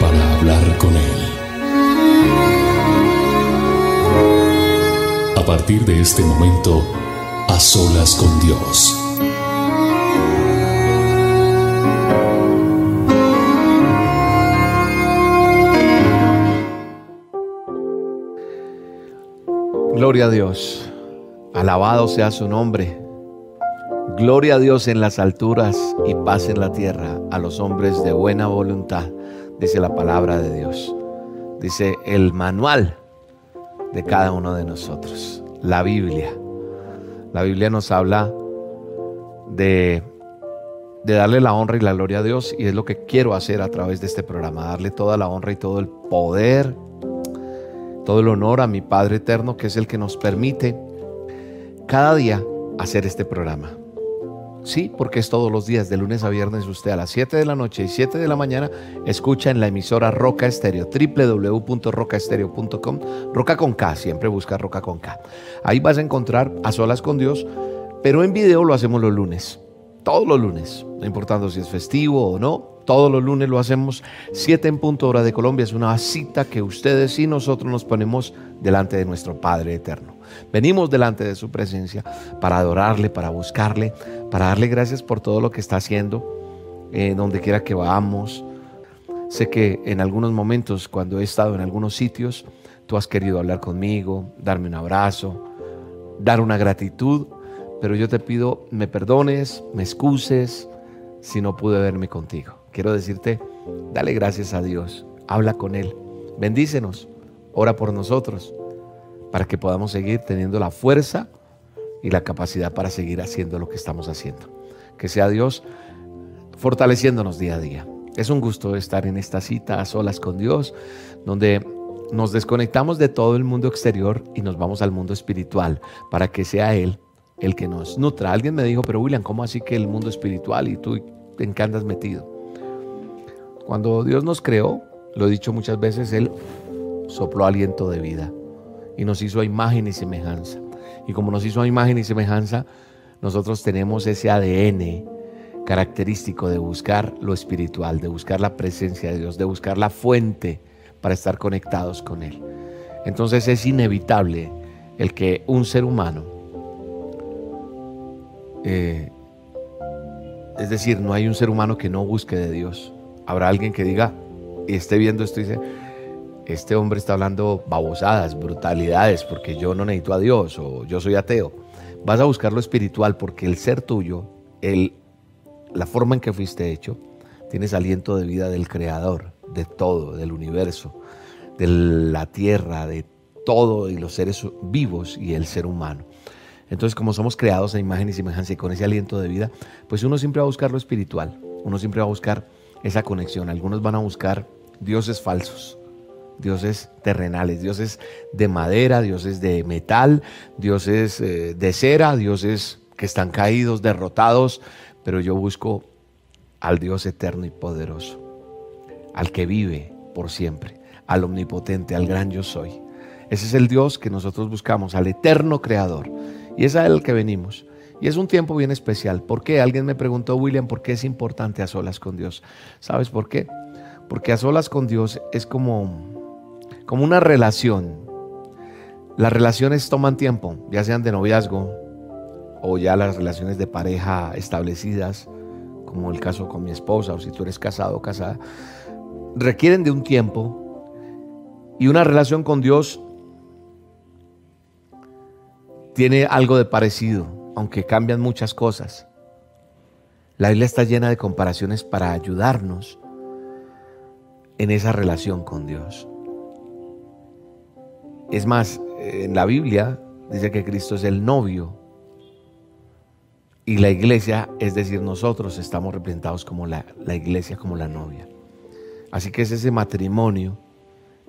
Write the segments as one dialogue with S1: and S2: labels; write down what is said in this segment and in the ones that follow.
S1: para hablar con Él. A partir de este momento, a solas con Dios.
S2: Gloria a Dios. Alabado sea su nombre. Gloria a Dios en las alturas y paz en la tierra a los hombres de buena voluntad, dice la palabra de Dios. Dice el manual de cada uno de nosotros, la Biblia. La Biblia nos habla de, darle la honra y la gloria a Dios y es lo que quiero hacer a través de este programa, darle toda la honra y todo el poder todo el honor a mi Padre Eterno, que es el que nos permite cada día hacer este programa. Sí, porque es todos los días, de lunes a viernes, usted a las 7 de la noche y 7 de la mañana escucha en la emisora Roca Estéreo, www.rocaestereo.com, Roca con K, siempre busca Roca con K. Ahí vas a encontrar a solas con Dios, pero en video lo hacemos los lunes, todos los lunes, no importando si es festivo o no, todos los lunes lo hacemos, 7 en punto hora de Colombia. Es una cita que ustedes y nosotros nos ponemos delante de nuestro Padre Eterno. Venimos delante de su presencia para adorarle, para buscarle, para darle gracias por todo lo que está haciendo, eh, donde quiera que vamos. Sé que en algunos momentos, cuando he estado en algunos sitios, tú has querido hablar conmigo, darme un abrazo, dar una gratitud, pero yo te pido me perdones, me excuses si no pude verme contigo quiero decirte, dale gracias a Dios, habla con Él, bendícenos, ora por nosotros, para que podamos seguir teniendo la fuerza y la capacidad para seguir haciendo lo que estamos haciendo. Que sea Dios fortaleciéndonos día a día. Es un gusto estar en esta cita a solas con Dios, donde nos desconectamos de todo el mundo exterior y nos vamos al mundo espiritual para que sea Él el que nos nutra. Alguien me dijo, pero William, ¿cómo así que el mundo espiritual y tú en qué andas metido? Cuando Dios nos creó, lo he dicho muchas veces, Él sopló aliento de vida y nos hizo a imagen y semejanza. Y como nos hizo a imagen y semejanza, nosotros tenemos ese ADN característico de buscar lo espiritual, de buscar la presencia de Dios, de buscar la fuente para estar conectados con Él. Entonces es inevitable el que un ser humano, eh, es decir, no hay un ser humano que no busque de Dios. Habrá alguien que diga y esté viendo esto y dice, este hombre está hablando babosadas, brutalidades, porque yo no necesito a Dios o yo soy ateo. Vas a buscar lo espiritual porque el ser tuyo, el, la forma en que fuiste hecho, tienes aliento de vida del Creador, de todo, del universo, de la tierra, de todo y los seres vivos y el ser humano. Entonces, como somos creados a imagen y semejanza y con ese aliento de vida, pues uno siempre va a buscar lo espiritual, uno siempre va a buscar esa conexión. Algunos van a buscar dioses falsos, dioses terrenales, dioses de madera, dioses de metal, dioses eh, de cera, dioses que están caídos, derrotados, pero yo busco al Dios eterno y poderoso, al que vive por siempre, al omnipotente, al gran yo soy. Ese es el Dios que nosotros buscamos, al eterno creador. Y es a él que venimos. Y es un tiempo bien especial. ¿Por qué? Alguien me preguntó, William, ¿por qué es importante a solas con Dios? ¿Sabes por qué? Porque a solas con Dios es como, como una relación. Las relaciones toman tiempo, ya sean de noviazgo o ya las relaciones de pareja establecidas, como el caso con mi esposa o si tú eres casado o casada, requieren de un tiempo y una relación con Dios tiene algo de parecido aunque cambian muchas cosas. La Biblia está llena de comparaciones para ayudarnos en esa relación con Dios. Es más, en la Biblia dice que Cristo es el novio y la iglesia, es decir, nosotros estamos representados como la, iglesia, como la novia. Así que es ese matrimonio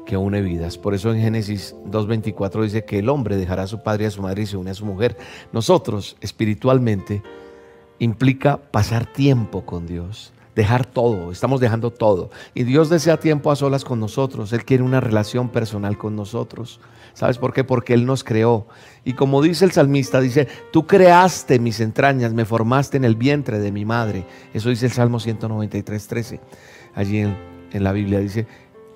S2: que une vidas. Por eso en Génesis 2.24 dice que el hombre dejará a su padre y a su madre y se une a su mujer. Nosotros espiritualmente implica pasar tiempo con Dios, dejar todo, estamos dejando todo. Y Dios desea tiempo a solas con nosotros, Él quiere una relación personal con nosotros. ¿Sabes por qué? Porque Él nos creó. Y como dice el salmista, dice, tú creaste mis entrañas, me formaste en el vientre de mi madre. Eso dice el Salmo 193, 13. Allí en, en la Biblia dice,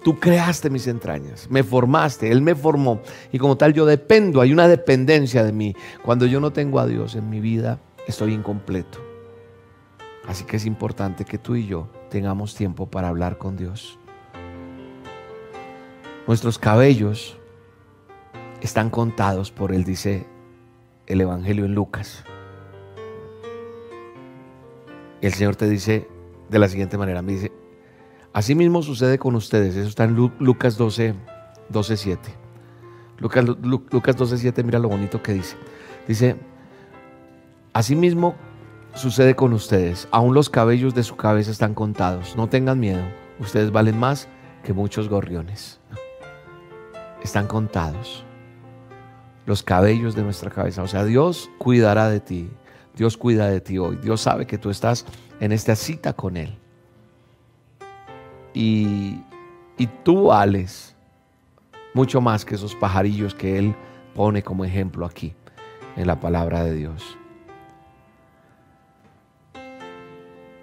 S2: tú creaste mis entrañas, me formaste, Él me formó. Y como tal yo dependo, hay una dependencia de mí. Cuando yo no tengo a Dios en mi vida, estoy incompleto. Así que es importante que tú y yo tengamos tiempo para hablar con Dios. Nuestros cabellos están contados por Él, dice el Evangelio en Lucas. El Señor te dice de la siguiente manera, me dice, así mismo sucede con ustedes, eso está en Lucas 12, 12, 7. Lucas, Lucas 12, 7, mira lo bonito que dice. Dice, Asimismo sucede con ustedes. Aún los cabellos de su cabeza están contados. No tengan miedo. Ustedes valen más que muchos gorriones. Están contados. Los cabellos de nuestra cabeza. O sea, Dios cuidará de ti. Dios cuida de ti hoy. Dios sabe que tú estás en esta cita con Él. Y, y tú vales mucho más que esos pajarillos que Él pone como ejemplo aquí en la palabra de Dios.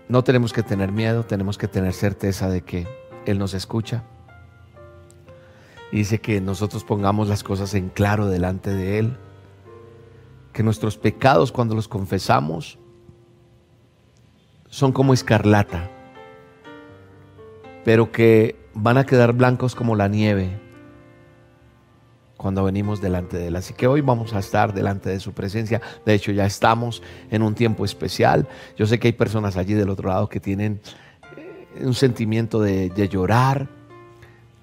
S2: No tenemos que tener miedo, tenemos que tener certeza de que Él nos escucha. Dice que nosotros pongamos las cosas en claro delante de Él. Que nuestros pecados cuando los confesamos son como escarlata, pero que van a quedar blancos como la nieve cuando venimos delante de Él. Así que hoy vamos a estar delante de su presencia. De hecho, ya estamos en un tiempo especial. Yo sé que hay personas allí del otro lado que tienen eh, un sentimiento de, llorar,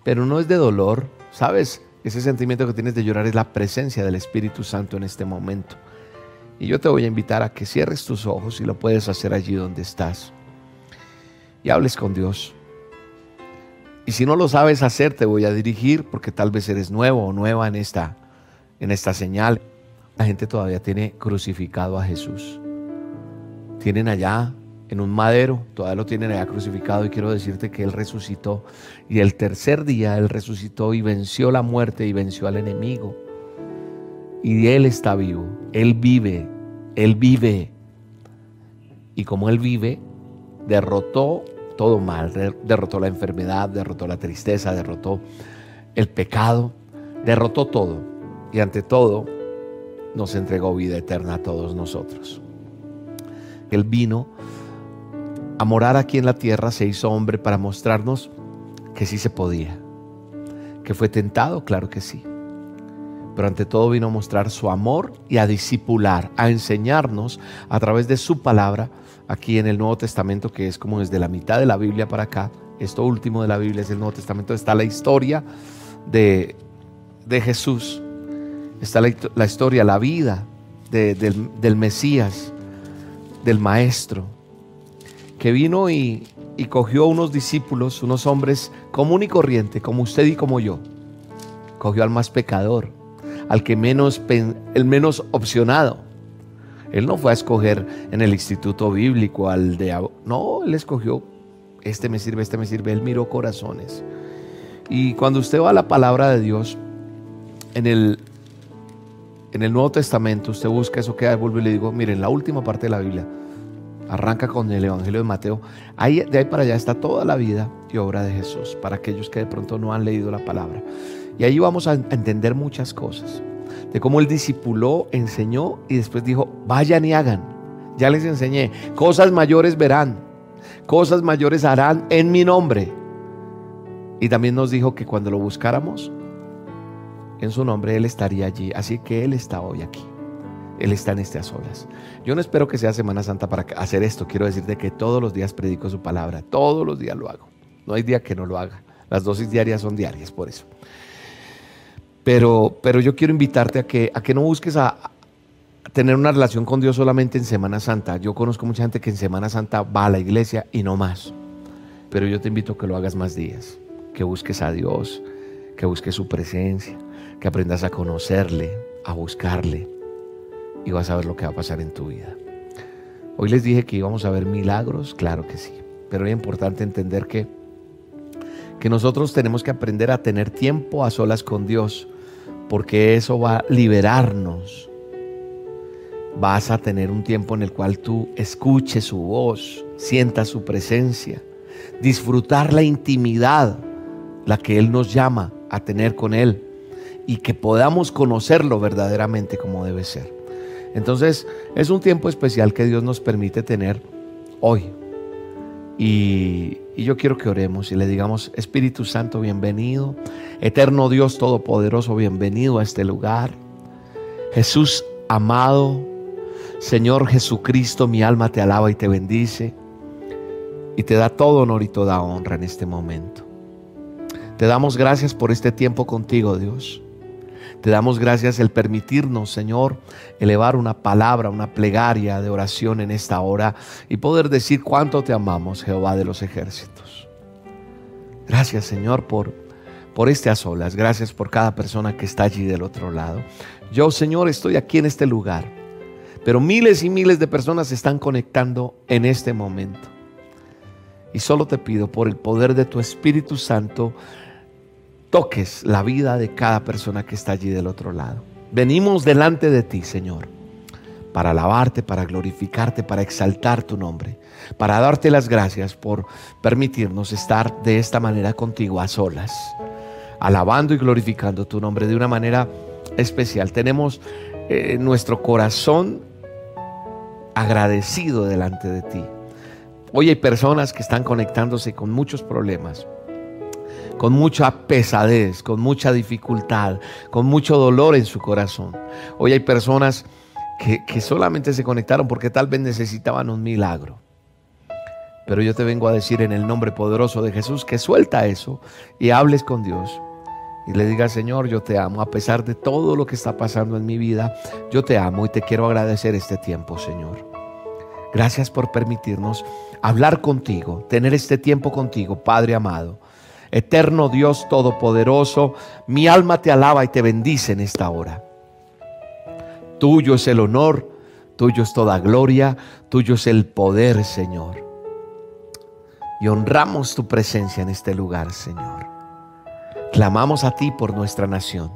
S2: pero no es de dolor, ¿sabes? Ese sentimiento que tienes de llorar es la presencia del Espíritu Santo en este momento. Y yo te voy a invitar a que cierres tus ojos y lo puedes hacer allí donde estás. Y hables con Dios. Y si no lo sabes hacer, te voy a dirigir porque tal vez eres nuevo o nueva en esta, en esta señal. La gente todavía tiene crucificado a Jesús. Tienen allá en un madero, todavía lo tienen allá crucificado y quiero decirte que Él resucitó. Y el tercer día Él resucitó y venció la muerte y venció al enemigo. Y Él está vivo, Él vive, Él vive. Y como Él vive, derrotó todo mal, derrotó la enfermedad, derrotó la tristeza, derrotó el pecado, derrotó todo. Y ante todo, nos entregó vida eterna a todos nosotros. Él vino a morar aquí en la tierra, se hizo hombre para mostrarnos que sí se podía. Que fue tentado, claro que sí. Pero ante todo vino a mostrar su amor y a discipular, a enseñarnos a través de su palabra aquí en el Nuevo Testamento, que es como desde la mitad de la Biblia para acá. Esto último de la Biblia es el Nuevo Testamento. Está la historia de, Jesús. Está la, historia, la vida del, del, Mesías, del Maestro, que vino y, y cogió unos discípulos, unos hombres común y corriente, como usted y como yo. Cogió al más pecador, al que menos, el menos opcionado él no fue a escoger en el instituto bíblico al de... No, él escogió, este me sirve, este me sirve. Él miró corazones. Y cuando usted va a la palabra de Dios, en el, en el Nuevo Testamento, usted busca eso que vuelvo y le digo, miren, la última parte de la Biblia, arranca con el Evangelio de Mateo. Ahí, de ahí para allá está toda la vida y obra de Jesús, para aquellos que de pronto no han leído la palabra. Y ahí vamos a entender muchas cosas de cómo él discipuló, enseñó y después dijo, vayan y hagan. Ya les enseñé, cosas mayores verán, cosas mayores harán en mi nombre. Y también nos dijo que cuando lo buscáramos, en su nombre Él estaría allí. Así que Él está hoy aquí. Él está en estas horas. Yo no espero que sea Semana Santa para hacer esto. Quiero decirte que todos los días predico su palabra. Todos los días lo hago. No hay día que no lo haga. Las dosis diarias son diarias, por eso. Pero, pero yo quiero invitarte a que, a que no busques a, tener una relación con Dios solamente en Semana Santa. Yo conozco mucha gente que en Semana Santa va a la iglesia y no más. Pero yo te invito a que lo hagas más días, que busques a Dios, que busques su presencia, que aprendas a conocerle, a buscarle y vas a ver lo que va a pasar en tu vida. Hoy les dije que íbamos a ver milagros, claro que sí, pero es importante entender que, que nosotros tenemos que aprender a tener tiempo a solas con Dios, porque eso va a liberarnos. Vas a tener un tiempo en el cual tú escuches su voz, sientas su presencia, disfrutar la intimidad, la que Él nos llama a tener con Él y que podamos conocerlo verdaderamente como debe ser. Entonces es un tiempo especial que Dios nos permite tener hoy. Y, yo quiero que oremos y le digamos, Espíritu Santo, bienvenido. Eterno Dios Todopoderoso, bienvenido a este lugar. Jesús amado, Señor Jesucristo, mi alma te alaba y te bendice. Y te da todo honor y toda honra en este momento. Te damos gracias por este tiempo contigo, Dios. Te damos gracias el permitirnos, Señor, elevar una palabra, una plegaria de oración en esta hora y poder decir cuánto te amamos, Jehová de los ejércitos. Gracias, Señor, por, por este a solas. Gracias por cada persona que está allí del otro lado. Yo, Señor, estoy aquí en este lugar, pero miles y miles de personas se están conectando en este momento. Y solo te pido por el poder de tu Espíritu Santo, toques la vida de cada persona que está allí del otro lado. Venimos delante de ti, Señor, para alabarte, para glorificarte, para exaltar tu nombre, para darte las gracias por permitirnos estar de esta manera contigo a solas, alabando y glorificando tu nombre de una manera especial. Tenemos eh, nuestro corazón agradecido delante de ti. Hoy hay personas que están conectándose con muchos problemas, con mucha pesadez, con mucha dificultad, con mucho dolor en su corazón. Hoy hay personas que, solamente se conectaron porque tal vez necesitaban un milagro. Pero yo te vengo a decir en el nombre poderoso de Jesús que suelta eso y hables con Dios. Y le diga, Señor, yo te amo. A pesar de todo lo que está pasando en mi vida, yo te amo y te quiero agradecer este tiempo, Señor. Gracias por permitirnos hablar contigo, tener este tiempo contigo, Padre amado. Eterno Dios Todopoderoso, mi alma te alaba y te bendice en esta hora. Tuyo es el honor, tuyo es toda gloria, tuyo es el poder, Señor. Y honramos tu presencia en este lugar, Señor. Clamamos a ti por nuestra nación.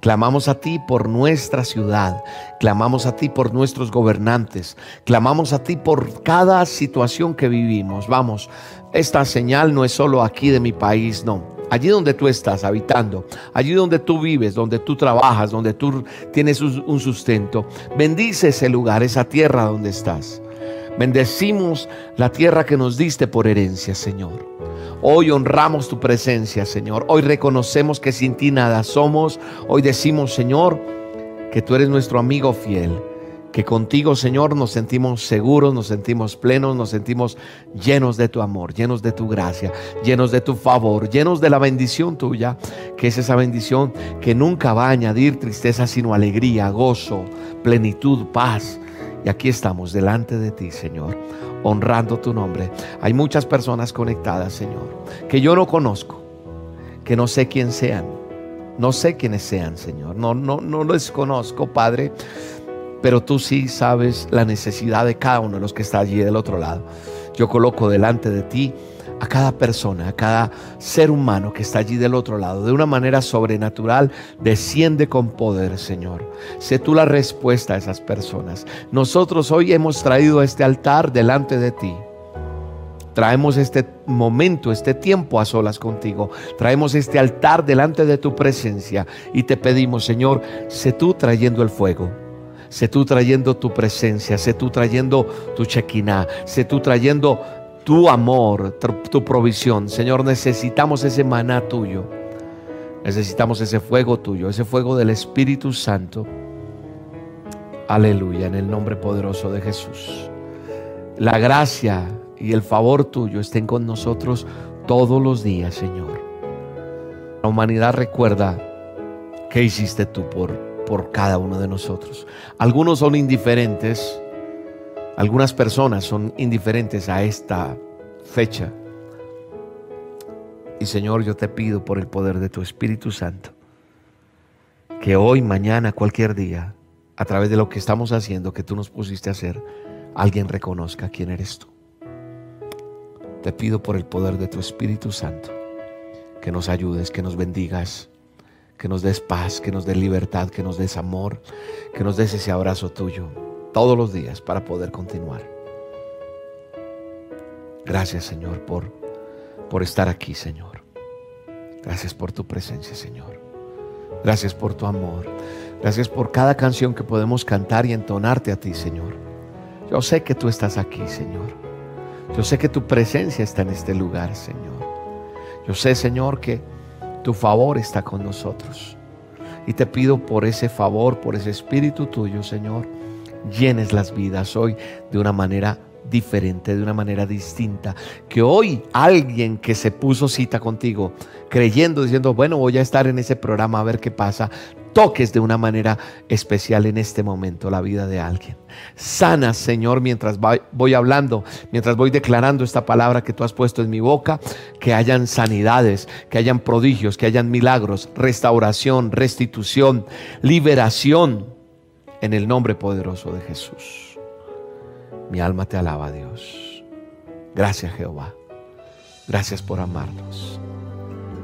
S2: Clamamos a ti por nuestra ciudad, clamamos a ti por nuestros gobernantes, clamamos a ti por cada situación que vivimos. Vamos, esta señal no es solo aquí de mi país, no. Allí donde tú estás habitando, allí donde tú vives, donde tú trabajas, donde tú tienes un sustento, bendice ese lugar, esa tierra donde estás. Bendecimos la tierra que nos diste por herencia, Señor. Hoy honramos tu presencia, Señor. Hoy reconocemos que sin ti nada somos. Hoy decimos, Señor, que tú eres nuestro amigo fiel. Que contigo, Señor, nos sentimos seguros, nos sentimos plenos, nos sentimos llenos de tu amor, llenos de tu gracia, llenos de tu favor, llenos de la bendición tuya, que es esa bendición que nunca va a añadir tristeza, sino alegría, gozo, plenitud, paz y aquí estamos delante de ti, Señor, honrando tu nombre. Hay muchas personas conectadas, Señor, que yo no conozco, que no sé quién sean. No sé quiénes sean, Señor. No, no, no les conozco, Padre. Pero tú sí sabes la necesidad de cada uno de los que está allí del otro lado. Yo coloco delante de ti a cada persona, a cada ser humano que está allí del otro lado, de una manera sobrenatural, desciende con poder, Señor. Sé tú la respuesta a esas personas. Nosotros hoy hemos traído este altar delante de ti. Traemos este momento, este tiempo a solas contigo. Traemos este altar delante de tu presencia y te pedimos, Señor, sé tú trayendo el fuego. Sé tú trayendo tu presencia, sé tú trayendo tu chequiná, sé tú trayendo tu amor, tu provisión. Señor, necesitamos ese maná tuyo. Necesitamos ese fuego tuyo, ese fuego del Espíritu Santo. Aleluya, en el nombre poderoso de Jesús. La gracia y el favor tuyo estén con nosotros todos los días, Señor. La humanidad recuerda qué hiciste tú por, por cada uno de nosotros. Algunos son indiferentes, algunas personas son indiferentes a esta fecha Y Señor, yo te pido por el poder de tu Espíritu Santo, que hoy, mañana, cualquier día, a través de lo que estamos haciendo, que tú nos pusiste a hacer, alguien reconozca quién eres tú. Te pido por el poder de tu Espíritu Santo, que nos ayudes, que nos bendigas, que nos des paz, que nos des libertad, que nos des amor, que nos des ese abrazo tuyo todos los días para poder continuar. Gracias Señor por, por estar aquí Señor. Gracias por tu presencia Señor. Gracias por tu amor. Gracias por cada canción que podemos cantar y entonarte a ti Señor. Yo sé que tú estás aquí Señor. Yo sé que tu presencia está en este lugar Señor. Yo sé Señor que tu favor está con nosotros. Y te pido por ese favor, por ese espíritu tuyo, Señor, llenes las vidas hoy de una manera diferente, de una manera distinta. Que hoy alguien que se puso cita contigo, creyendo, diciendo, bueno, voy a estar en ese programa a ver qué pasa, toques de una manera especial en este momento la vida de alguien. Sana, Señor, mientras voy hablando, mientras voy declarando esta palabra que tú has puesto en mi boca, que hayan sanidades, que hayan prodigios, que hayan milagros, restauración, restitución, liberación, en el nombre poderoso de Jesús. Mi alma te alaba, Dios. Gracias, Jehová. Gracias por amarnos.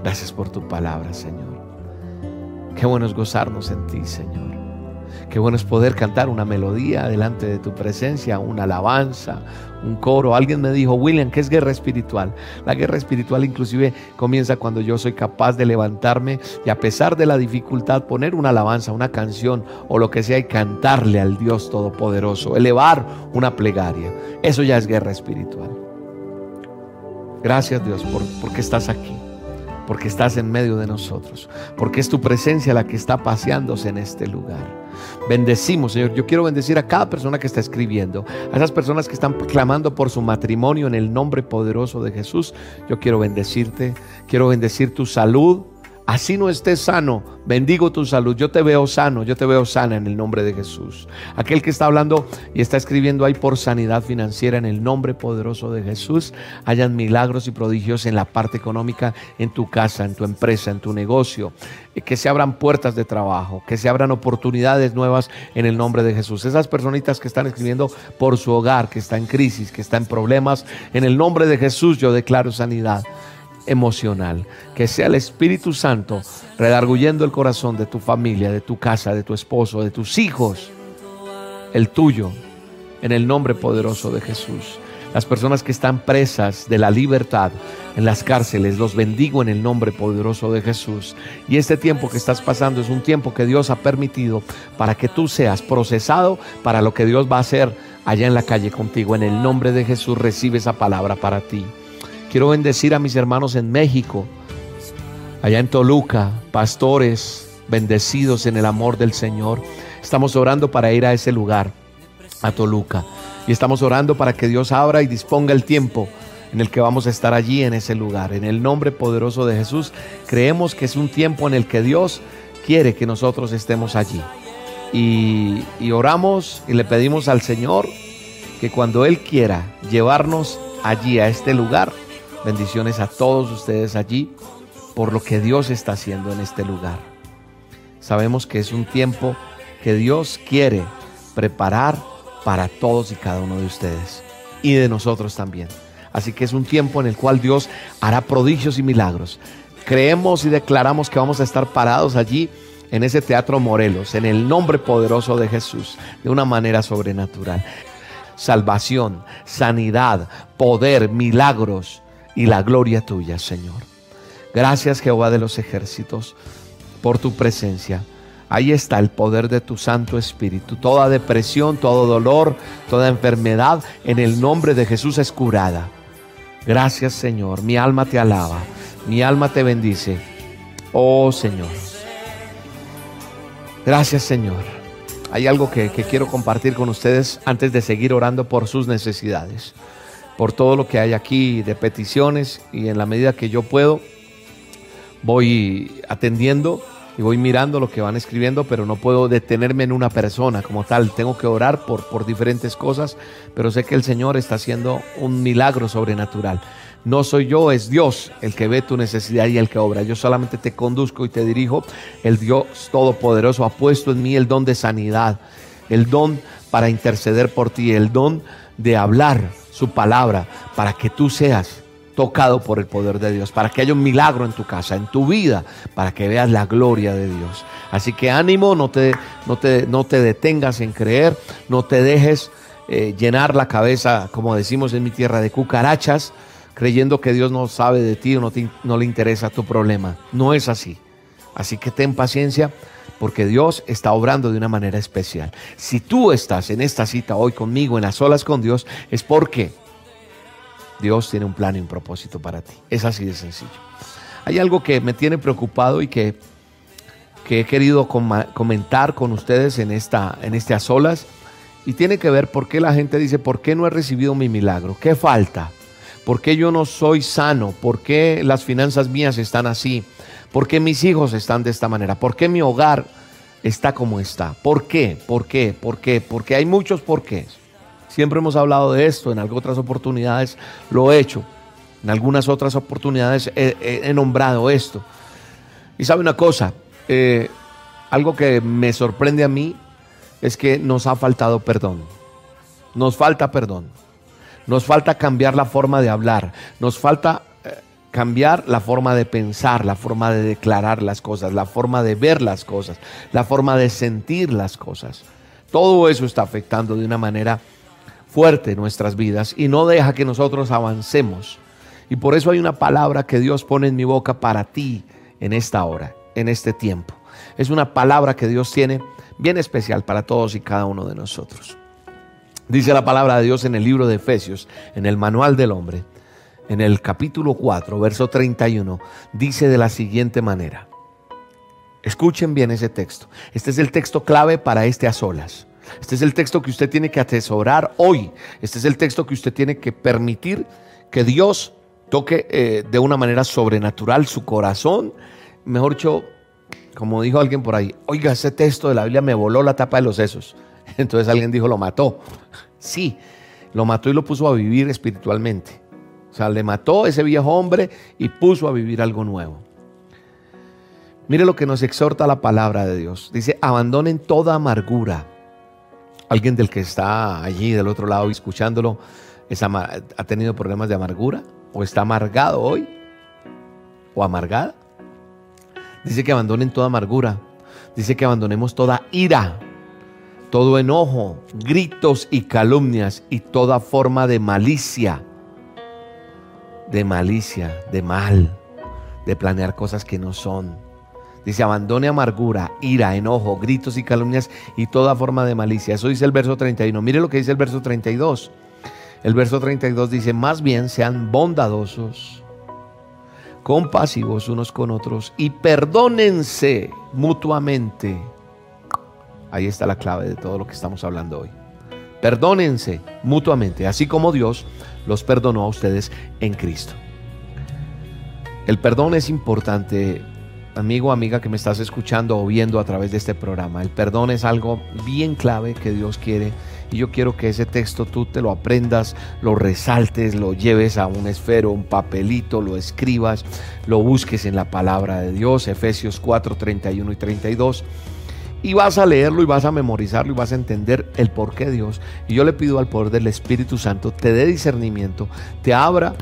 S2: Gracias por tu palabra, Señor. Qué bueno es gozarnos en ti, Señor. Qué bueno es poder cantar una melodía delante de tu presencia, una alabanza, un coro. Alguien me dijo, William, ¿qué es guerra espiritual? La guerra espiritual inclusive comienza cuando yo soy capaz de levantarme y a pesar de la dificultad poner una alabanza, una canción o lo que sea y cantarle al Dios Todopoderoso, elevar una plegaria. Eso ya es guerra espiritual. Gracias Dios por, porque estás aquí porque estás en medio de nosotros, porque es tu presencia la que está paseándose en este lugar. Bendecimos, Señor. Yo quiero bendecir a cada persona que está escribiendo, a esas personas que están clamando por su matrimonio en el nombre poderoso de Jesús. Yo quiero bendecirte, quiero bendecir tu salud, Así no estés sano, bendigo tu salud. Yo te veo sano, yo te veo sana en el nombre de Jesús. Aquel que está hablando y está escribiendo ahí por sanidad financiera en el nombre poderoso de Jesús, hayan milagros y prodigios en la parte económica, en tu casa, en tu empresa, en tu negocio. Eh, que se abran puertas de trabajo, que se abran oportunidades nuevas en el nombre de Jesús. Esas personitas que están escribiendo por su hogar, que está en crisis, que está en problemas, en el nombre de Jesús yo declaro sanidad emocional. Que sea el Espíritu Santo redarguyendo el corazón de tu familia, de tu casa, de tu esposo, de tus hijos, el tuyo, en el nombre poderoso de Jesús. Las personas que están presas de la libertad en las cárceles, los bendigo en el nombre poderoso de Jesús. Y este tiempo que estás pasando es un tiempo que Dios ha permitido para que tú seas procesado para lo que Dios va a hacer allá en la calle contigo. En el nombre de Jesús recibe esa palabra para ti. Quiero bendecir a mis hermanos en México, allá en Toluca, pastores bendecidos en el amor del Señor. Estamos orando para ir a ese lugar, a Toluca. Y estamos orando para que Dios abra y disponga el tiempo en el que vamos a estar allí en ese lugar. En el nombre poderoso de Jesús, creemos que es un tiempo en el que Dios quiere que nosotros estemos allí. Y, oramos y le pedimos al Señor que cuando Él quiera llevarnos allí a este lugar, Bendiciones a todos ustedes allí por lo que Dios está haciendo en este lugar. Sabemos que es un tiempo que Dios quiere preparar para todos y cada uno de ustedes y de nosotros también. Así que es un tiempo en el cual Dios hará prodigios y milagros. Creemos y declaramos que vamos a estar parados allí en ese teatro Morelos, en el nombre poderoso de Jesús, de una manera sobrenatural. Salvación, sanidad, poder, milagros y la gloria tuya, Señor. Gracias Jehová de los ejércitos por tu presencia. Ahí está el poder de tu Santo Espíritu. Toda depresión, todo dolor, toda enfermedad en el nombre de Jesús es curada. Gracias Señor. Mi alma te alaba. Mi alma te bendice. Oh Señor. Gracias Señor. Hay algo que, que quiero compartir con ustedes antes de seguir orando por sus necesidades por todo lo que hay aquí de peticiones y en la medida que yo puedo voy atendiendo y voy mirando lo que van escribiendo, pero no puedo detenerme en una persona como tal. Tengo que orar por, por diferentes cosas, pero sé que el Señor está haciendo un milagro sobrenatural. No soy yo, es Dios el que ve tu necesidad y el que obra. Yo solamente te conduzco y te dirijo. El Dios Todopoderoso ha puesto en mí el don de sanidad, el don para interceder por ti, el don de hablar su palabra para que tú seas tocado por el poder de Dios, para que haya un milagro en tu casa, en tu vida, para que veas la gloria de Dios. Así que ánimo, no te, no te, no te detengas en creer, no te dejes eh, llenar la cabeza, como decimos en mi tierra, de cucarachas, creyendo que Dios no sabe de ti o no, no le interesa tu problema. No es así. Así que ten paciencia porque Dios está obrando de una manera especial. Si tú estás en esta cita hoy conmigo, en las olas con Dios, es porque Dios tiene un plan y un propósito para ti. Es así de sencillo. Hay algo que me tiene preocupado y que, que he querido comentar con ustedes en, esta, en a solas y tiene que ver por qué la gente dice, ¿por qué no he recibido mi milagro? ¿Qué falta? ¿Por qué yo no soy sano? ¿Por qué las finanzas mías están así? ¿Por qué mis hijos están de esta manera? ¿Por qué mi hogar está como está? ¿Por qué? ¿Por qué? ¿Por qué? Porque hay muchos porqués. Siempre hemos hablado de esto, en algunas oportunidades lo he hecho, en algunas otras oportunidades he, nombrado esto. Y sabe una cosa, eh, algo que me sorprende a mí es que nos ha faltado perdón. Nos falta perdón. Nos falta cambiar la forma de hablar. Nos falta cambiar la forma de pensar, la forma de declarar las cosas, la forma de ver las cosas, la forma de sentir las cosas. Todo eso está afectando de una manera fuerte nuestras vidas y no deja que nosotros avancemos. Y por eso hay una palabra que Dios pone en mi boca para ti en esta hora, en este tiempo. Es una palabra que Dios tiene bien especial para todos y cada uno de nosotros. Dice la palabra de Dios en el libro de Efesios, en el manual del hombre, en el capítulo 4, verso 31, dice de la siguiente manera. Escuchen bien ese texto. Este es el texto clave para este a solas. Este es el texto que usted tiene que atesorar hoy. Este es el texto que usted tiene que permitir que Dios toque eh, de una manera sobrenatural su corazón. Mejor dicho, como dijo alguien por ahí, oiga, ese texto de la Biblia me voló la tapa de los sesos. Entonces alguien dijo, lo mató. Sí, lo mató y lo puso a vivir espiritualmente. O sea, le mató ese viejo hombre y puso a vivir algo nuevo. Mire lo que nos exhorta la palabra de Dios. Dice, abandonen toda amargura Alguien del que está allí del otro lado escuchándolo ha tenido problemas de amargura o está amargado hoy o amargada. Dice que abandonen toda amargura. Dice que abandonemos toda ira, todo enojo, gritos y calumnias y toda forma de malicia. De malicia, de mal, de planear cosas que no son Dice, abandone amargura, ira, enojo, gritos y calumnias y toda forma de malicia. Eso dice el verso 31. Mire lo que dice el verso 32. El verso 32 dice, más bien sean bondadosos, compasivos unos con otros y perdónense mutuamente. Ahí está la clave de todo lo que estamos hablando hoy. Perdónense mutuamente, así como Dios los perdonó a ustedes en Cristo. El perdón es importante amigo, amiga que me estás escuchando o viendo a través de este programa. El perdón es algo bien clave que Dios quiere y yo quiero que ese texto tú te lo aprendas, lo resaltes, lo lleves a un esfero, un papelito, lo escribas, lo busques en la palabra de Dios, Efesios 4, 31 y 32. Y vas a leerlo y vas a memorizarlo y vas a entender el por qué Dios. Y yo le pido al poder del Espíritu Santo te dé discernimiento, te abra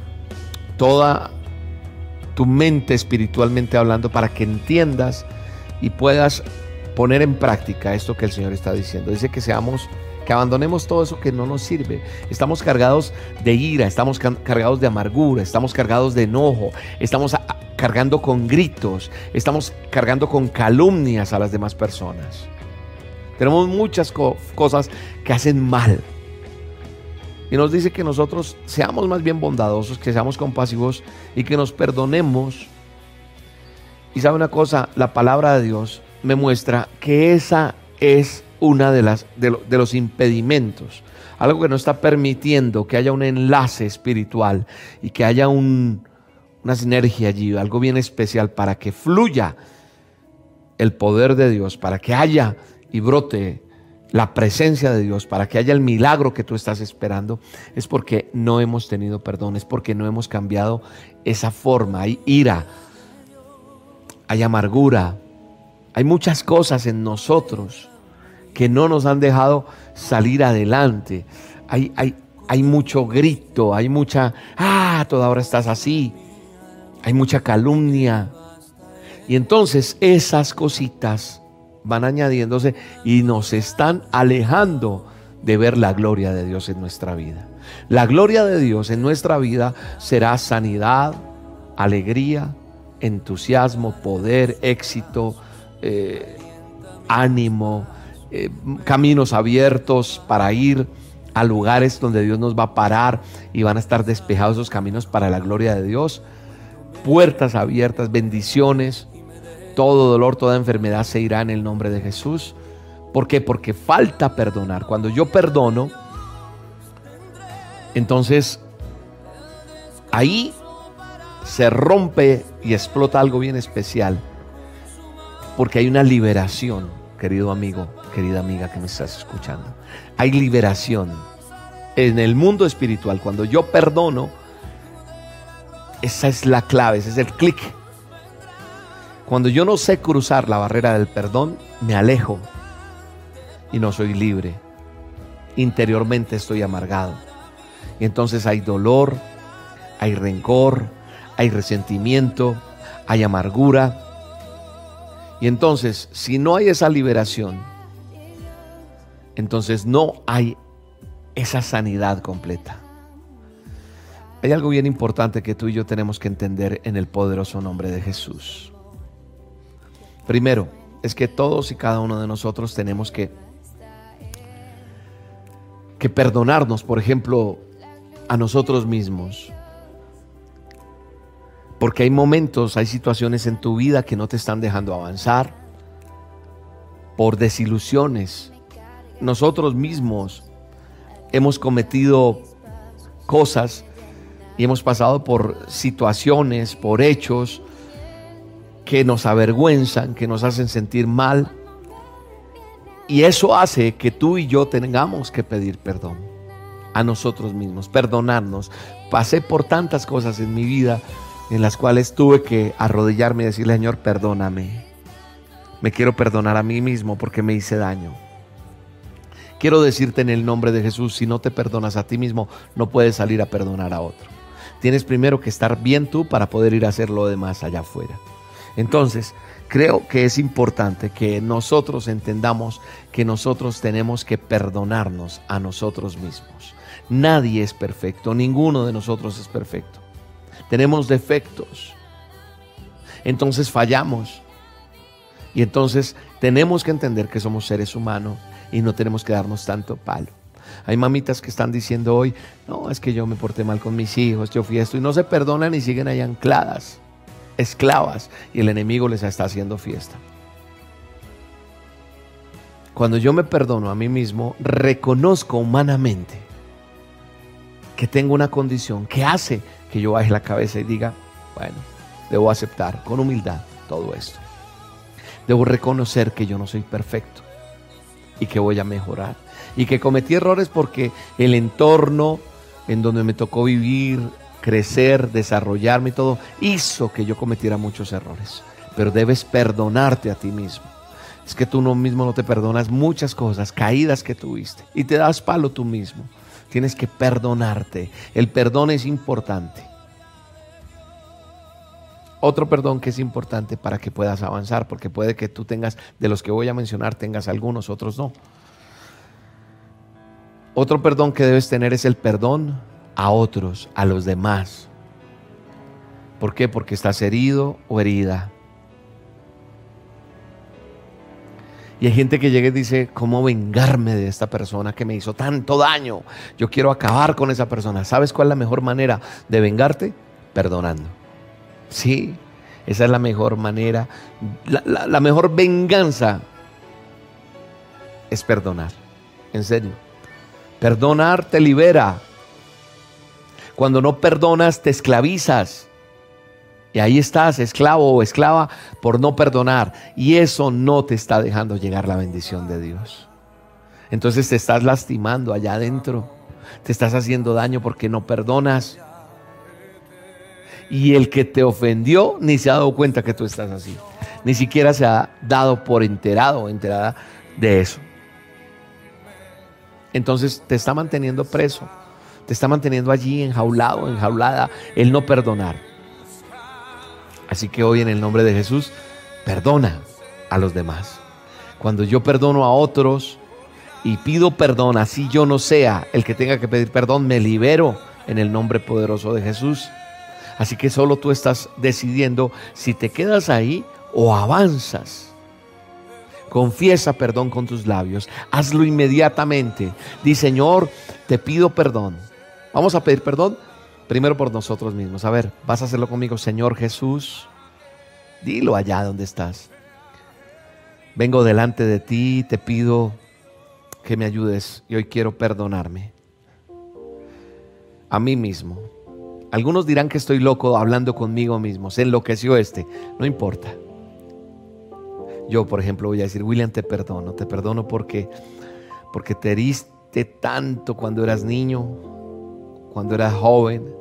S2: toda tu mente espiritualmente hablando para que entiendas y puedas poner en práctica esto que el Señor está diciendo. Dice que seamos que abandonemos todo eso que no nos sirve. Estamos cargados de ira, estamos cargados de amargura, estamos cargados de enojo, estamos cargando con gritos, estamos cargando con calumnias a las demás personas. Tenemos muchas cosas que hacen mal. Y nos dice que nosotros seamos más bien bondadosos, que seamos compasivos y que nos perdonemos. Y sabe una cosa, la palabra de Dios me muestra que esa es una de las de, los impedimentos, algo que no está permitiendo que haya un enlace espiritual y que haya una sinergia allí, algo bien especial para que fluya el poder de Dios, para que haya y brote la presencia de Dios, para que haya el milagro que tú estás esperando, es porque no hemos tenido perdón, es porque no hemos cambiado esa forma. Hay ira, hay amargura, hay muchas cosas en nosotros que no nos han dejado salir adelante. Hay, hay, hay mucho grito, hay mucha, ah, toda hora estás así. Hay mucha calumnia. Y entonces esas cositas van añadiéndose y nos están alejando de ver la gloria de Dios en nuestra vida. La gloria de Dios en nuestra vida será sanidad, alegría, entusiasmo, poder, éxito, eh, ánimo, eh, caminos abiertos para ir a lugares donde Dios nos va a parar y van a estar despejados esos caminos para la gloria de Dios. Puertas abiertas, bendiciones, todo dolor, toda enfermedad se irá en el nombre de Jesús. ¿Por qué? Porque falta perdonar. Cuando yo perdono, entonces ahí se rompe y explota algo bien especial. Porque hay una liberación, querido amigo, querida amiga que me estás escuchando. Hay liberación. En el mundo espiritual, cuando yo perdono, esa es la clave, ese es el clic cuando yo no sé cruzar la barrera del perdón, me alejo y no soy libre. Interiormente estoy amargado. Y entonces hay dolor, hay rencor, hay resentimiento, hay amargura. Y entonces, si no hay esa liberación, entonces no hay esa sanidad completa. Hay algo bien importante que tú y yo tenemos que entender en el poderoso nombre de Jesús. Primero, es que todos y cada uno de nosotros tenemos que, que perdonarnos, por ejemplo, a nosotros mismos. Porque hay momentos, hay situaciones en tu vida que no te están dejando avanzar por desilusiones. Nosotros mismos hemos cometido cosas y hemos pasado por situaciones, por hechos que nos avergüenzan, que nos hacen sentir mal. Y eso hace que tú y yo tengamos que pedir perdón a nosotros mismos, perdonarnos. Pasé por tantas cosas en mi vida en las cuales tuve que arrodillarme y decirle, Señor, perdóname. Me quiero perdonar a mí mismo porque me hice daño. Quiero decirte en el nombre de Jesús, si no te perdonas a ti mismo, no puedes salir a perdonar a otro. Tienes primero que estar bien tú para poder ir a hacer lo demás allá afuera. Entonces, creo que es importante que nosotros entendamos que nosotros tenemos que perdonarnos a nosotros mismos. Nadie es perfecto, ninguno de nosotros es perfecto. Tenemos defectos. Entonces fallamos. Y entonces tenemos que entender que somos seres humanos y no tenemos que darnos tanto palo. Hay mamitas que están diciendo hoy, no, es que yo me porté mal con mis hijos, yo fui esto, y no se perdonan y siguen ahí ancladas esclavas y el enemigo les está haciendo fiesta. Cuando yo me perdono a mí mismo, reconozco humanamente que tengo una condición que hace que yo baje la cabeza y diga, bueno, debo aceptar con humildad todo esto. Debo reconocer que yo no soy perfecto y que voy a mejorar. Y que cometí errores porque el entorno en donde me tocó vivir, crecer, desarrollarme y todo, hizo que yo cometiera muchos errores. Pero debes perdonarte a ti mismo. Es que tú mismo no te perdonas muchas cosas, caídas que tuviste. Y te das palo tú mismo. Tienes que perdonarte. El perdón es importante. Otro perdón que es importante para que puedas avanzar, porque puede que tú tengas, de los que voy a mencionar, tengas algunos, otros no. Otro perdón que debes tener es el perdón a otros, a los demás. ¿Por qué? Porque estás herido o herida. Y hay gente que llega y dice, ¿cómo vengarme de esta persona que me hizo tanto daño? Yo quiero acabar con esa persona. ¿Sabes cuál es la mejor manera de vengarte? Perdonando. Sí, esa es la mejor manera. La, la mejor venganza es perdonar. En serio. Perdonar te libera. Cuando no perdonas, te esclavizas. Y ahí estás, esclavo o esclava, por no perdonar. Y eso no te está dejando llegar la bendición de Dios. Entonces te estás lastimando allá adentro. Te estás haciendo daño porque no perdonas. Y el que te ofendió ni se ha dado cuenta que tú estás así. Ni siquiera se ha dado por enterado o enterada de eso. Entonces te está manteniendo preso. Te está manteniendo allí enjaulado, enjaulada, el no perdonar. Así que hoy en el nombre de Jesús, perdona a los demás. Cuando yo perdono a otros y pido perdón, así yo no sea el que tenga que pedir perdón, me libero en el nombre poderoso de Jesús. Así que solo tú estás decidiendo si te quedas ahí o avanzas. Confiesa perdón con tus labios. Hazlo inmediatamente. Di, Señor, te pido perdón. Vamos a pedir perdón primero por nosotros mismos. A ver, vas a hacerlo conmigo, Señor Jesús. Dilo allá donde estás. Vengo delante de ti te pido que me ayudes y hoy quiero perdonarme. A mí mismo. Algunos dirán que estoy loco hablando conmigo mismo. Se enloqueció este. No importa. Yo, por ejemplo, voy a decir, William, te perdono. Te perdono porque, porque te heriste tanto cuando eras niño, cuando eras joven.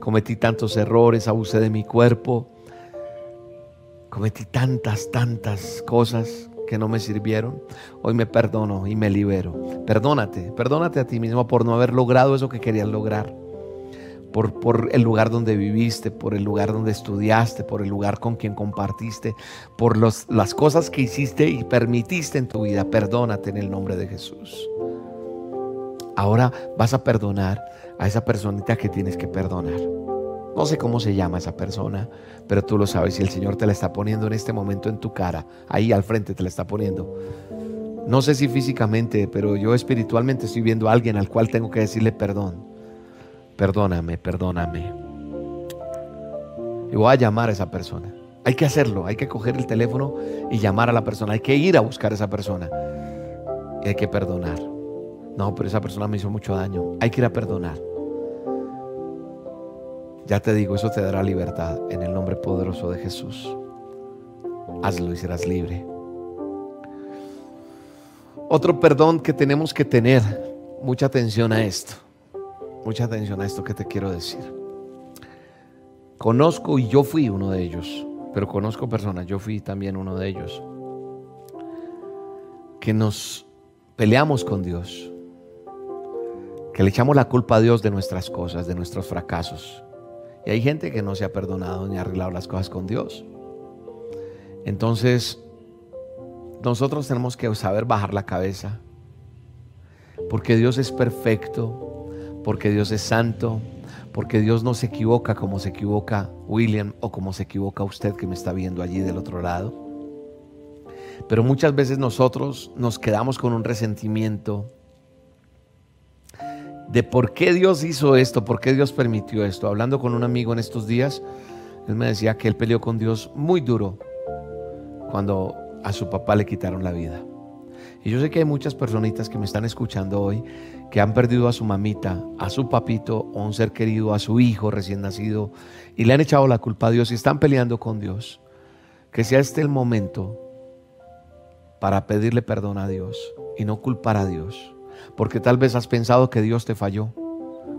S2: Cometí tantos errores, abusé de mi cuerpo. Cometí tantas, tantas cosas que no me sirvieron. Hoy me perdono y me libero. Perdónate, perdónate a ti mismo por no haber logrado eso que querías lograr por, el lugar donde viviste, por el lugar donde estudiaste, por el lugar con quien compartiste, por las cosas que hiciste y permitiste en tu vida. Perdónate en el nombre de Jesús. Ahora vas a perdonar a esa personita que tienes que perdonar. No sé cómo se llama esa persona, pero tú lo sabes y el Señor te la está poniendo en este momento en tu cara, ahí al frente te la está poniendo. No sé si físicamente, pero yo espiritualmente estoy viendo a alguien al cual tengo que decirle perdón perdóname, perdóname. Y voy a llamar a esa persona. Hay que hacerlo, hay que coger el teléfono y llamar a la persona, hay que ir a buscar a esa persona. Y hay que perdonar. No, pero esa persona me hizo mucho daño. Hay que ir a perdonar. Ya te digo, eso te dará libertad en el nombre poderoso de Jesús. Hazlo y serás libre. Otro perdón que tenemos que tener, mucha atención a esto. Mucha atención a esto que te quiero decir. Conozco y yo fui uno de ellos, pero conozco personas, yo fui también uno de ellos, que nos peleamos con Dios, que le echamos la culpa a Dios de nuestras cosas, de nuestros fracasos. Y hay gente que no se ha perdonado ni ha arreglado las cosas con Dios. Entonces, nosotros tenemos que saber bajar la cabeza, porque Dios es perfecto, porque Dios es santo, porque Dios no se equivoca como se equivoca William o como se equivoca usted que me está viendo allí del otro lado. Pero muchas veces nosotros nos quedamos con un resentimiento de por qué Dios hizo esto, por qué Dios permitió esto. Hablando con un amigo en estos días, él me decía que él peleó con Dios muy duro cuando a su papá le quitaron la vida. Y yo sé que hay muchas personitas que me están escuchando hoy que han perdido a su mamita, a su papito o un ser querido, a su hijo recién nacido y le han echado la culpa a Dios y están peleando con Dios. Que sea este el momento para pedirle perdón a Dios y no culpar a Dios. Porque tal vez has pensado que Dios te falló,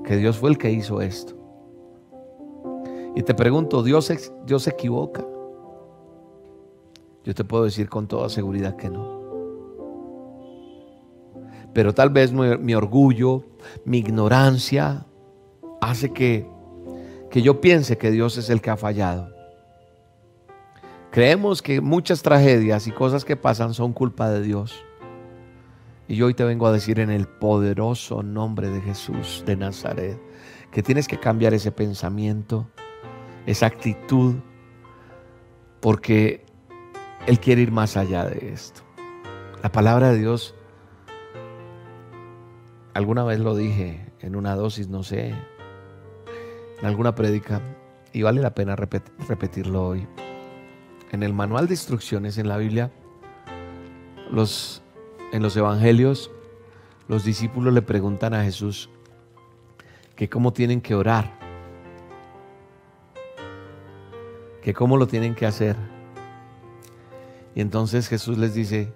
S2: que Dios fue el que hizo esto. Y te pregunto, ¿Dios, Dios se equivoca? Yo te puedo decir con toda seguridad que no pero tal vez mi, orgullo, mi ignorancia, hace que, que yo piense que Dios es el que ha fallado. Creemos que muchas tragedias y cosas que pasan son culpa de Dios. Y yo hoy te vengo a decir en el poderoso nombre de Jesús de Nazaret que tienes que cambiar ese pensamiento, esa actitud, porque Él quiere ir más allá de esto. La palabra de Dios Alguna vez lo dije en una dosis, no sé, en alguna prédica, y vale la pena repetirlo hoy. En el manual de instrucciones en la Biblia, los, en los evangelios, los discípulos le preguntan a Jesús que cómo tienen que orar, que cómo lo tienen que hacer. Y entonces Jesús les dice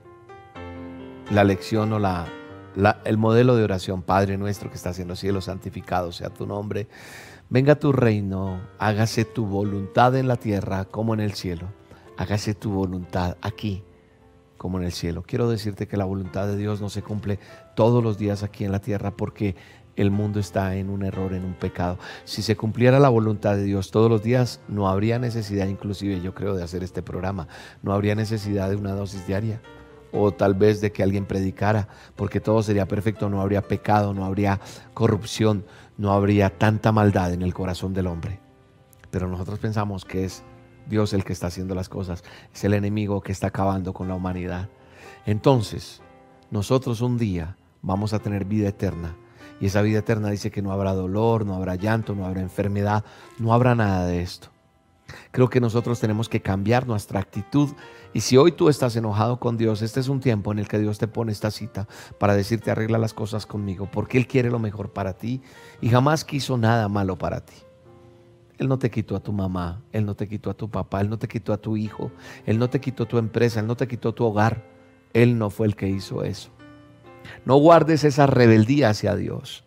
S2: la lección o la el modelo de oración, Padre nuestro que estás en los cielos, santificado sea tu nombre. Venga tu reino, hágase tu voluntad en la tierra como en el cielo. Hágase tu voluntad aquí como en el cielo. Quiero decirte que la voluntad de Dios no se cumple todos los días aquí en la tierra porque el mundo está en un error, en un pecado. Si se cumpliera la voluntad de Dios todos los días, no habría necesidad, inclusive yo creo, de hacer este programa. No habría necesidad de una dosis diaria o tal vez de que alguien predicara, porque todo sería perfecto, no habría pecado, no habría corrupción, no habría tanta maldad en el corazón del hombre. Pero nosotros pensamos que es Dios el que está haciendo las cosas, es el enemigo que está acabando con la humanidad. Entonces, nosotros un día vamos a tener vida eterna. Y esa vida eterna dice que no habrá dolor, no habrá llanto, no habrá enfermedad, no habrá nada de esto. Creo que nosotros tenemos que cambiar nuestra actitud. Y si hoy tú estás enojado con Dios, este es un tiempo en el que Dios te pone esta cita para decirte arregla las cosas conmigo, porque Él quiere lo mejor para ti y jamás quiso nada malo para ti. Él no te quitó a tu mamá, Él no te quitó a tu papá, Él no te quitó a tu hijo, Él no te quitó tu empresa, Él no te quitó tu hogar. Él no fue el que hizo eso. No guardes esa rebeldía hacia Dios,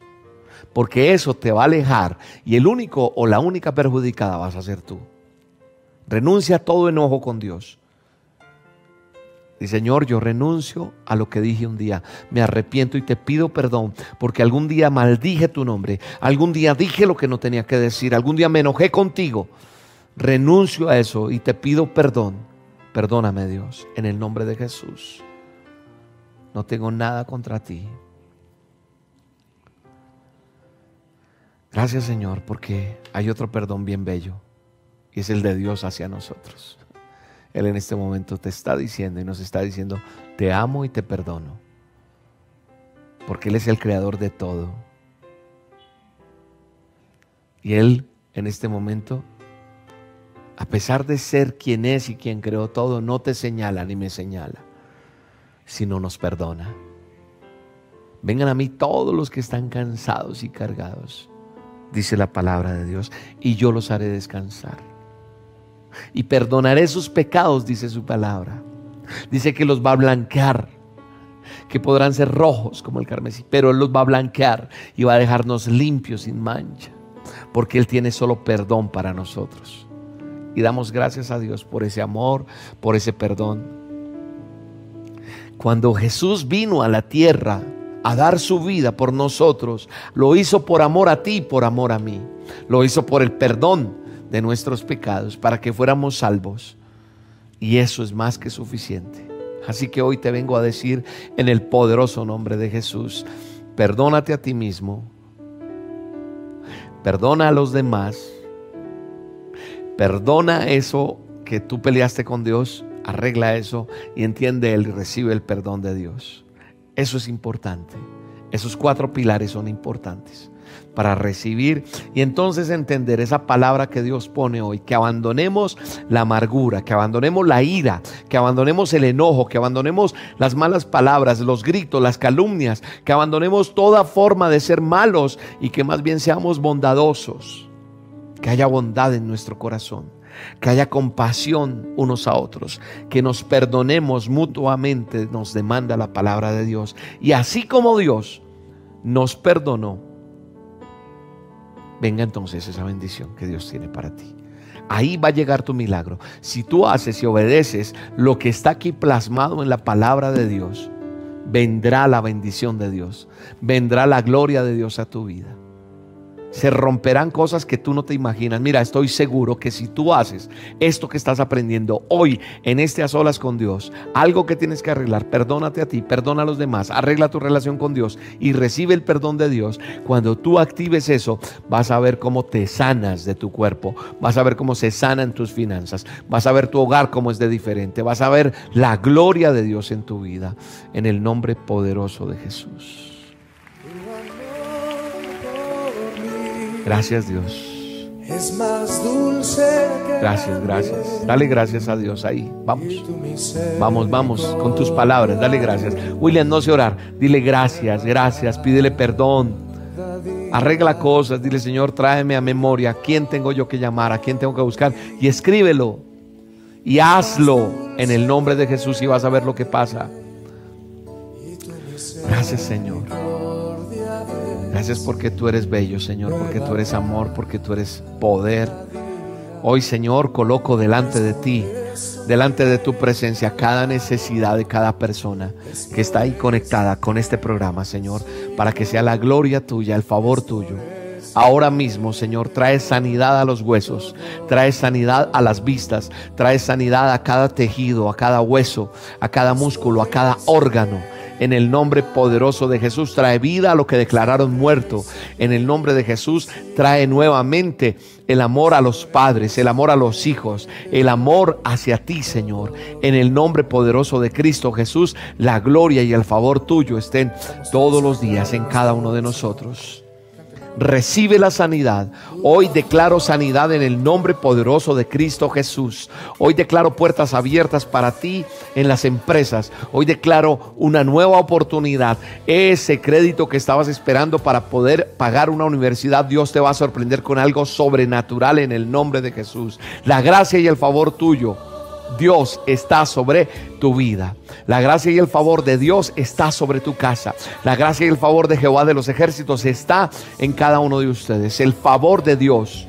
S2: porque eso te va a alejar y el único o la única perjudicada vas a ser tú. Renuncia a todo enojo con Dios. Y Señor, yo renuncio a lo que dije un día. Me arrepiento y te pido perdón porque algún día maldije tu nombre. Algún día dije lo que no tenía que decir. Algún día me enojé contigo. Renuncio a eso y te pido perdón. Perdóname Dios, en el nombre de Jesús. No tengo nada contra ti. Gracias Señor porque hay otro perdón bien bello y es el de Dios hacia nosotros. Él en este momento te está diciendo y nos está diciendo, te amo y te perdono, porque Él es el creador de todo. Y Él en este momento, a pesar de ser quien es y quien creó todo, no te señala ni me señala, sino nos perdona. Vengan a mí todos los que están cansados y cargados, dice la palabra de Dios, y yo los haré descansar y perdonaré sus pecados, dice su palabra. Dice que los va a blanquear, que podrán ser rojos como el carmesí, pero Él los va a blanquear y va a dejarnos limpios sin mancha, porque Él tiene solo perdón para nosotros. Y damos gracias a Dios por ese amor, por ese perdón. Cuando Jesús vino a la tierra a dar su vida por nosotros, lo hizo por amor a ti, por amor a mí. Lo hizo por el perdón de nuestros pecados para que fuéramos salvos. Y eso es más que suficiente. Así que hoy te vengo a decir en el poderoso nombre de Jesús, perdónate a ti mismo, perdona a los demás, perdona eso que tú peleaste con Dios, arregla eso y entiende Él y recibe el perdón de Dios. Eso es importante. Esos cuatro pilares son importantes para recibir y entonces entender esa palabra que Dios pone hoy, que abandonemos la amargura, que abandonemos la ira, que abandonemos el enojo, que abandonemos las malas palabras, los gritos, las calumnias, que abandonemos toda forma de ser malos y que más bien seamos bondadosos, que haya bondad en nuestro corazón. Que haya compasión unos a otros, que nos perdonemos mutuamente, nos demanda la palabra de Dios. Y así como Dios nos perdonó, venga entonces esa bendición que Dios tiene para ti. Ahí va a llegar tu milagro. Si tú haces y obedeces lo que está aquí plasmado en la palabra de Dios, vendrá la bendición de Dios, vendrá la gloria de Dios a tu vida se romperán cosas que tú no te imaginas. Mira, estoy seguro que si tú haces esto que estás aprendiendo hoy en este a solas con Dios, algo que tienes que arreglar, perdónate a ti, perdona a los demás, arregla tu relación con Dios y recibe el perdón de Dios. Cuando tú actives eso, vas a ver cómo te sanas de tu cuerpo, vas a ver cómo se sanan tus finanzas, vas a ver tu hogar cómo es de diferente, vas a ver la gloria de Dios en tu vida, en el nombre poderoso de Jesús. Gracias Dios. Es más dulce gracias, gracias. Dale gracias a Dios ahí. Vamos. Vamos, vamos con tus palabras. Dale gracias. William, no sé orar. Dile gracias, gracias. Pídele perdón. Arregla cosas. Dile, Señor, tráeme a memoria. ¿A quién tengo yo que llamar? ¿A quién tengo que buscar? Y escríbelo. Y hazlo en el nombre de Jesús y vas a ver lo que pasa. Gracias Señor. Gracias porque tú eres bello, Señor, porque tú eres amor, porque tú eres poder. Hoy, Señor, coloco delante de ti, delante de tu presencia, cada necesidad de cada persona que está ahí conectada con este programa, Señor, para que sea la gloria tuya, el favor tuyo. Ahora mismo, Señor, trae sanidad a los huesos, trae sanidad a las vistas, trae sanidad a cada tejido, a cada hueso, a cada músculo, a cada órgano en el nombre poderoso de Jesús. Trae vida a lo que declararon muerto. En el nombre de Jesús trae nuevamente el amor a los padres, el amor a los hijos, el amor hacia ti, Señor. En el nombre poderoso de Cristo Jesús, la gloria y el favor tuyo estén todos los días en cada uno de nosotros recibe la sanidad. Hoy declaro sanidad en el nombre poderoso de Cristo Jesús. Hoy declaro puertas abiertas para ti en las empresas. Hoy declaro una nueva oportunidad. Ese crédito que estabas esperando para poder pagar una universidad, Dios te va a sorprender con algo sobrenatural en el nombre de Jesús. La gracia y el favor tuyo Dios está sobre tu vida. La gracia y el favor de Dios está sobre tu casa. La gracia y el favor de Jehová de los ejércitos está en cada uno de ustedes. El favor de Dios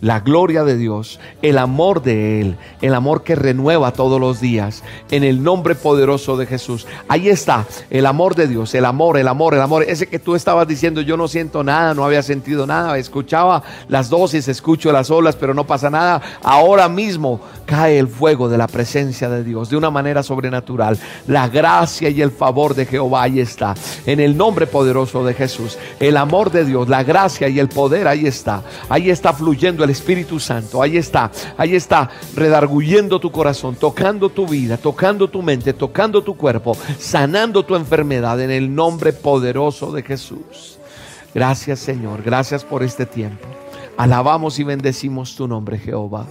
S2: la gloria de Dios, el amor de Él, el amor que renueva todos los días, en el nombre poderoso de Jesús. Ahí está el amor de Dios, el amor, el amor, el amor. Ese que tú estabas diciendo, yo no siento nada, no había sentido nada, escuchaba las dosis, escucho las olas, pero no pasa nada. Ahora mismo cae el fuego de la presencia de Dios de una manera sobrenatural. La gracia y el favor de Jehová ahí está, en el nombre poderoso de Jesús. El amor de Dios, la gracia y el poder ahí está. Ahí está fluyendo el Espíritu Santo. Ahí está, ahí está, redarguyendo tu corazón, tocando tu vida, tocando tu mente, tocando tu cuerpo, sanando tu enfermedad en el nombre poderoso de Jesús. Gracias Señor, gracias por este tiempo. Alabamos y bendecimos tu nombre, Jehová.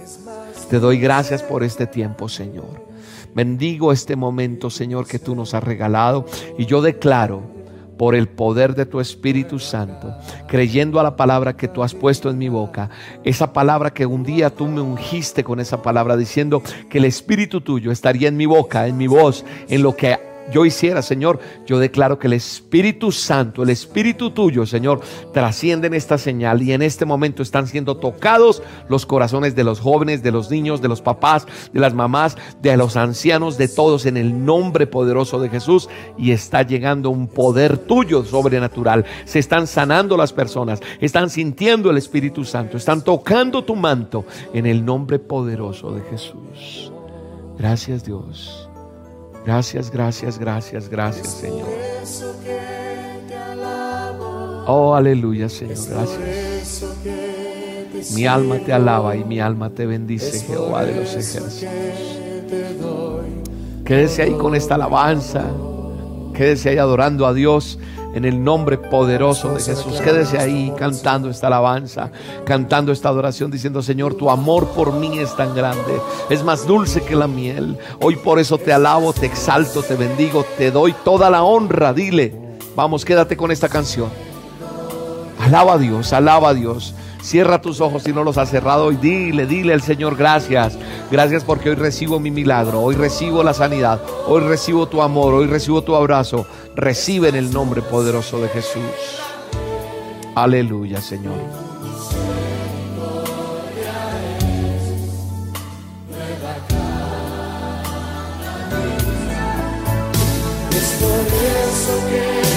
S2: Te doy gracias por este tiempo, Señor. Bendigo este momento, Señor, que tú nos has regalado. Y yo declaro por el poder de tu Espíritu Santo, creyendo a la palabra que tú has puesto en mi boca, esa palabra que un día tú me ungiste con esa palabra, diciendo que el Espíritu tuyo estaría en mi boca, en mi voz, en lo que yo hiciera, Señor, yo declaro que el Espíritu Santo, el Espíritu tuyo, Señor, trascienden esta señal y en este momento están siendo tocados los corazones de los jóvenes, de los niños, de los papás, de las mamás, de los ancianos, de todos en el nombre poderoso de Jesús y está llegando un poder tuyo sobrenatural. Se están sanando las personas, están sintiendo el Espíritu Santo, están tocando tu manto en el nombre poderoso de Jesús. Gracias Dios. Gracias, gracias, gracias, gracias, Señor. Oh, aleluya, Señor. Gracias. Mi alma te alaba y mi alma te bendice, Jehová de los ejércitos. Quédese ahí con esta alabanza. Quédese ahí adorando a Dios en el nombre poderoso de Jesús. Quédese ahí cantando esta alabanza, cantando esta adoración, diciendo, Señor, tu amor por mí es tan grande, es más dulce que la miel. Hoy por eso te alabo, te exalto, te bendigo, te doy toda la honra. Dile, vamos, quédate con esta canción. Alaba a Dios, alaba a Dios. Cierra tus ojos si no los has cerrado y dile, dile al Señor gracias. Gracias porque hoy recibo mi milagro, hoy recibo la sanidad, hoy recibo tu amor, hoy recibo tu abrazo. Recibe en el nombre poderoso de Jesús. Aleluya, Señor.
S3: es